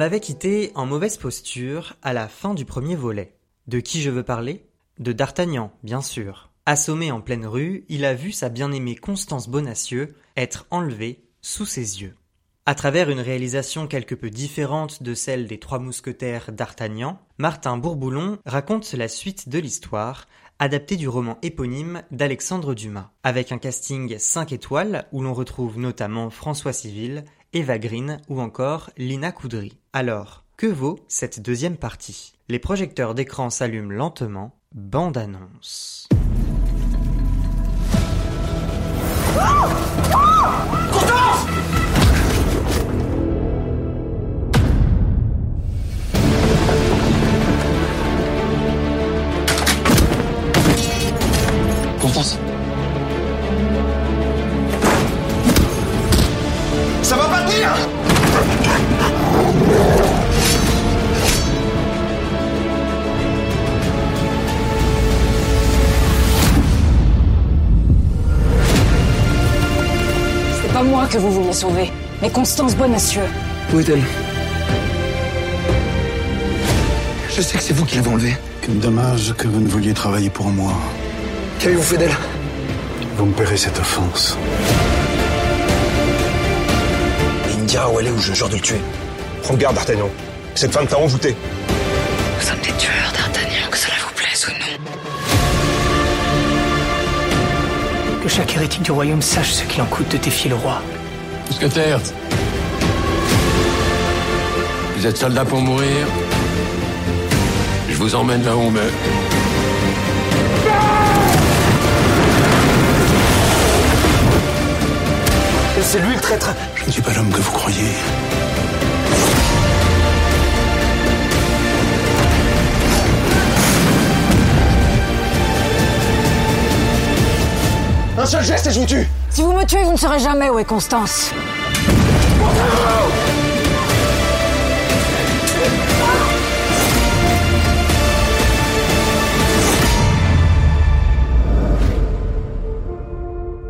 l'avait quitté en mauvaise posture à la fin du premier volet. De qui je veux parler? De D'Artagnan, bien sûr. Assommé en pleine rue, il a vu sa bien-aimée Constance Bonacieux être enlevée sous ses yeux. À travers une réalisation quelque peu différente de celle des Trois Mousquetaires d'Artagnan, Martin Bourboulon raconte la suite de l'histoire, adaptée du roman éponyme d'Alexandre Dumas, avec un casting 5 étoiles où l'on retrouve notamment François Civil, Eva Green ou encore Lina Coudry. Alors, que vaut cette deuxième partie? Les projecteurs d'écran s'allument lentement, bande annonce. Constance C'est pas moi que vous vouliez sauver, mais Constance Bonacieux. Où est-elle? Je sais que c'est vous qui l'avez enlevée. Quel dommage que vous ne vouliez travailler pour moi. Qu'avez-vous fait d'elle? Vous me paierez cette offense. Me dira où elle est ou je jure de le tuer. Prends garde, D'Artagnan. Cette femme t'a envoûté. Nous sommes des tueurs, d'Artagnan, que cela vous plaise ou non. Que chaque hérétique du royaume sache ce qu'il en coûte de défier le roi. Mousquetaire Vous êtes soldat pour mourir Je vous emmène là où on meurt. C'est lui le traître Je ne suis pas l'homme que vous croyez. Un seul geste et je vous tue Si vous me tuez, vous ne saurez jamais où est Constance.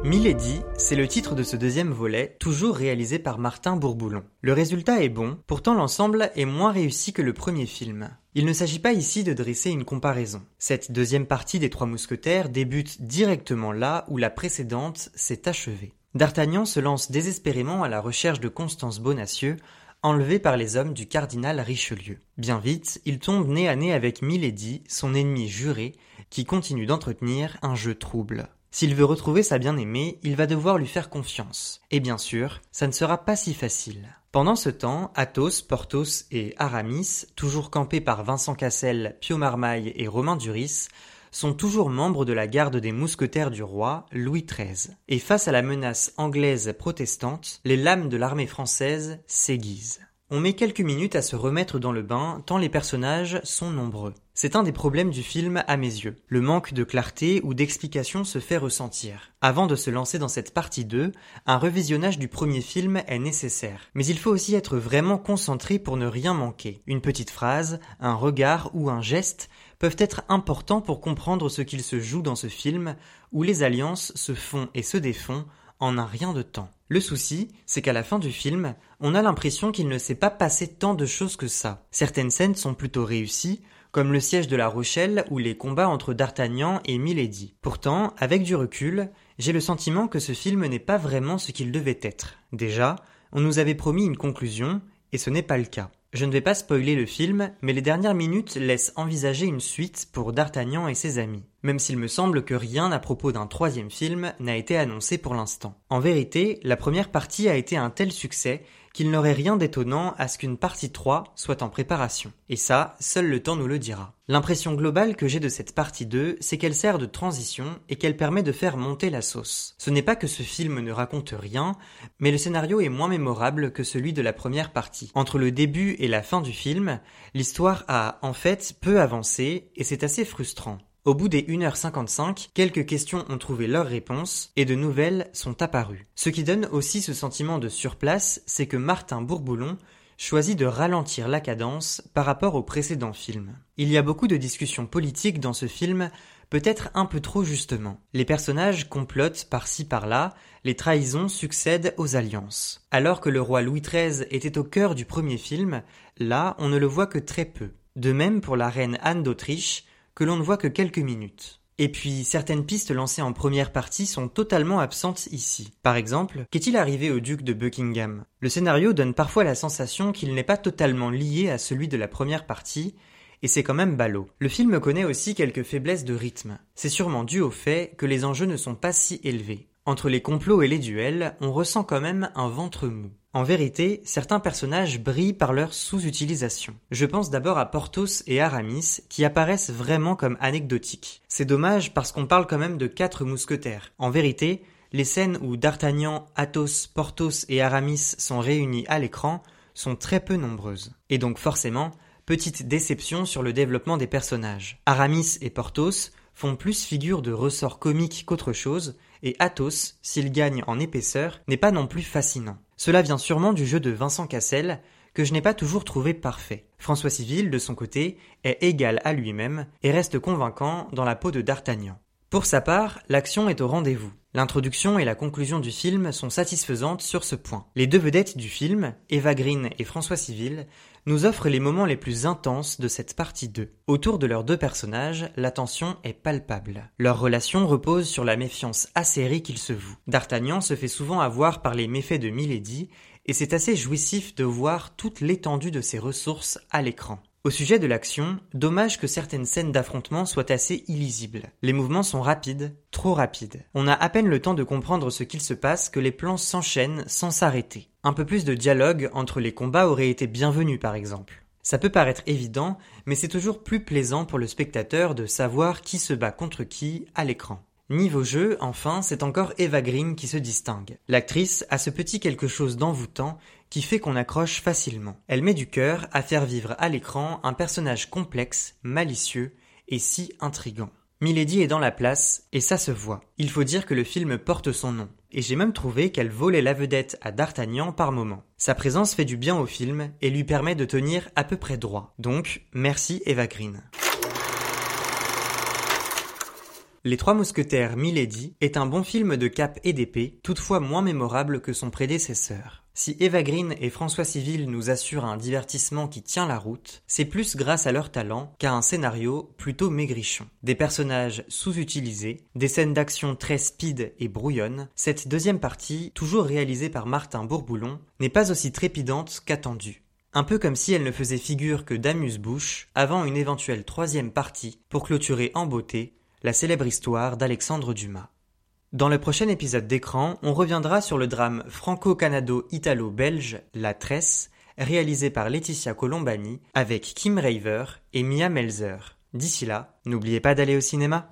Milady, c'est le titre de ce deuxième volet, toujours réalisé par Martin Bourboulon. Le résultat est bon, pourtant l'ensemble est moins réussi que le premier film. Il ne s'agit pas ici de dresser une comparaison. Cette deuxième partie des Trois Mousquetaires débute directement là où la précédente s'est achevée. D'Artagnan se lance désespérément à la recherche de Constance Bonacieux, enlevée par les hommes du cardinal Richelieu. Bien vite, il tombe nez à nez avec Milady, son ennemi juré, qui continue d'entretenir un jeu trouble. S'il veut retrouver sa bien-aimée, il va devoir lui faire confiance. Et bien sûr, ça ne sera pas si facile. Pendant ce temps, Athos, Porthos et Aramis, toujours campés par Vincent Cassel, Pio Marmaille et Romain Duris, sont toujours membres de la garde des mousquetaires du roi, Louis XIII. Et face à la menace anglaise protestante, les lames de l'armée française s'aiguisent. On met quelques minutes à se remettre dans le bain tant les personnages sont nombreux. C'est un des problèmes du film à mes yeux. Le manque de clarté ou d'explication se fait ressentir. Avant de se lancer dans cette partie 2, un revisionnage du premier film est nécessaire. Mais il faut aussi être vraiment concentré pour ne rien manquer. Une petite phrase, un regard ou un geste peuvent être importants pour comprendre ce qu'il se joue dans ce film, où les alliances se font et se défont en un rien de temps. Le souci, c'est qu'à la fin du film, on a l'impression qu'il ne s'est pas passé tant de choses que ça. Certaines scènes sont plutôt réussies, comme le siège de La Rochelle ou les combats entre D'Artagnan et Milady. Pourtant, avec du recul, j'ai le sentiment que ce film n'est pas vraiment ce qu'il devait être. Déjà, on nous avait promis une conclusion, et ce n'est pas le cas. Je ne vais pas spoiler le film, mais les dernières minutes laissent envisager une suite pour D'Artagnan et ses amis, même s'il me semble que rien à propos d'un troisième film n'a été annoncé pour l'instant. En vérité, la première partie a été un tel succès qu'il n'aurait rien d'étonnant à ce qu'une partie 3 soit en préparation. Et ça, seul le temps nous le dira. L'impression globale que j'ai de cette partie 2, c'est qu'elle sert de transition et qu'elle permet de faire monter la sauce. Ce n'est pas que ce film ne raconte rien, mais le scénario est moins mémorable que celui de la première partie. Entre le début et la fin du film, l'histoire a, en fait, peu avancé et c'est assez frustrant. Au bout des 1h55, quelques questions ont trouvé leur réponse et de nouvelles sont apparues. Ce qui donne aussi ce sentiment de surplace, c'est que Martin Bourboulon choisit de ralentir la cadence par rapport au précédent film. Il y a beaucoup de discussions politiques dans ce film, peut-être un peu trop justement. Les personnages complotent par-ci par-là, les trahisons succèdent aux alliances. Alors que le roi Louis XIII était au cœur du premier film, là on ne le voit que très peu. De même pour la reine Anne d'Autriche, que l'on ne voit que quelques minutes. Et puis, certaines pistes lancées en première partie sont totalement absentes ici. Par exemple, qu'est-il arrivé au duc de Buckingham? Le scénario donne parfois la sensation qu'il n'est pas totalement lié à celui de la première partie, et c'est quand même ballot. Le film connaît aussi quelques faiblesses de rythme. C'est sûrement dû au fait que les enjeux ne sont pas si élevés. Entre les complots et les duels, on ressent quand même un ventre mou. En vérité, certains personnages brillent par leur sous-utilisation. Je pense d'abord à Porthos et Aramis, qui apparaissent vraiment comme anecdotiques. C'est dommage parce qu'on parle quand même de quatre mousquetaires. En vérité, les scènes où D'Artagnan, Athos, Porthos et Aramis sont réunis à l'écran sont très peu nombreuses. Et donc forcément, petite déception sur le développement des personnages. Aramis et Porthos font plus figure de ressort comique qu'autre chose, et Athos, s'il gagne en épaisseur, n'est pas non plus fascinant. Cela vient sûrement du jeu de Vincent Cassel, que je n'ai pas toujours trouvé parfait. François Civil, de son côté, est égal à lui-même et reste convaincant dans la peau de D'Artagnan. Pour sa part, l'action est au rendez-vous. L'introduction et la conclusion du film sont satisfaisantes sur ce point. Les deux vedettes du film, Eva Green et François Civil, nous offrent les moments les plus intenses de cette partie 2. Autour de leurs deux personnages, la tension est palpable. Leur relation repose sur la méfiance acérée qu'ils se vouent. D'Artagnan se fait souvent avoir par les méfaits de Milady, et c'est assez jouissif de voir toute l'étendue de ses ressources à l'écran. Au sujet de l'action, dommage que certaines scènes d'affrontement soient assez illisibles. Les mouvements sont rapides, trop rapides. On a à peine le temps de comprendre ce qu'il se passe que les plans s'enchaînent sans s'arrêter. Un peu plus de dialogue entre les combats aurait été bienvenu par exemple. Ça peut paraître évident, mais c'est toujours plus plaisant pour le spectateur de savoir qui se bat contre qui à l'écran. Niveau jeu, enfin, c'est encore Eva Green qui se distingue. L'actrice a ce petit quelque chose d'envoûtant qui fait qu'on accroche facilement. Elle met du cœur à faire vivre à l'écran un personnage complexe, malicieux et si intrigant. Milady est dans la place, et ça se voit. Il faut dire que le film porte son nom. Et j'ai même trouvé qu'elle volait la vedette à D'Artagnan par moment. Sa présence fait du bien au film et lui permet de tenir à peu près droit. Donc, merci Eva Green. Les Trois Mousquetaires Milady est un bon film de cap et d'épée, toutefois moins mémorable que son prédécesseur. Si Eva Green et François Civil nous assurent un divertissement qui tient la route, c'est plus grâce à leur talent qu'à un scénario plutôt maigrichon. Des personnages sous-utilisés, des scènes d'action très speed et brouillonnes, cette deuxième partie, toujours réalisée par Martin Bourboulon, n'est pas aussi trépidante qu'attendue. Un peu comme si elle ne faisait figure que d'amuse-bouche avant une éventuelle troisième partie pour clôturer en beauté la célèbre histoire d'Alexandre Dumas. Dans le prochain épisode d'écran, on reviendra sur le drame franco-canado-italo-belge La Tresse, réalisé par Laetitia Colombani avec Kim Raver et Mia Melzer. D'ici là, n'oubliez pas d'aller au cinéma.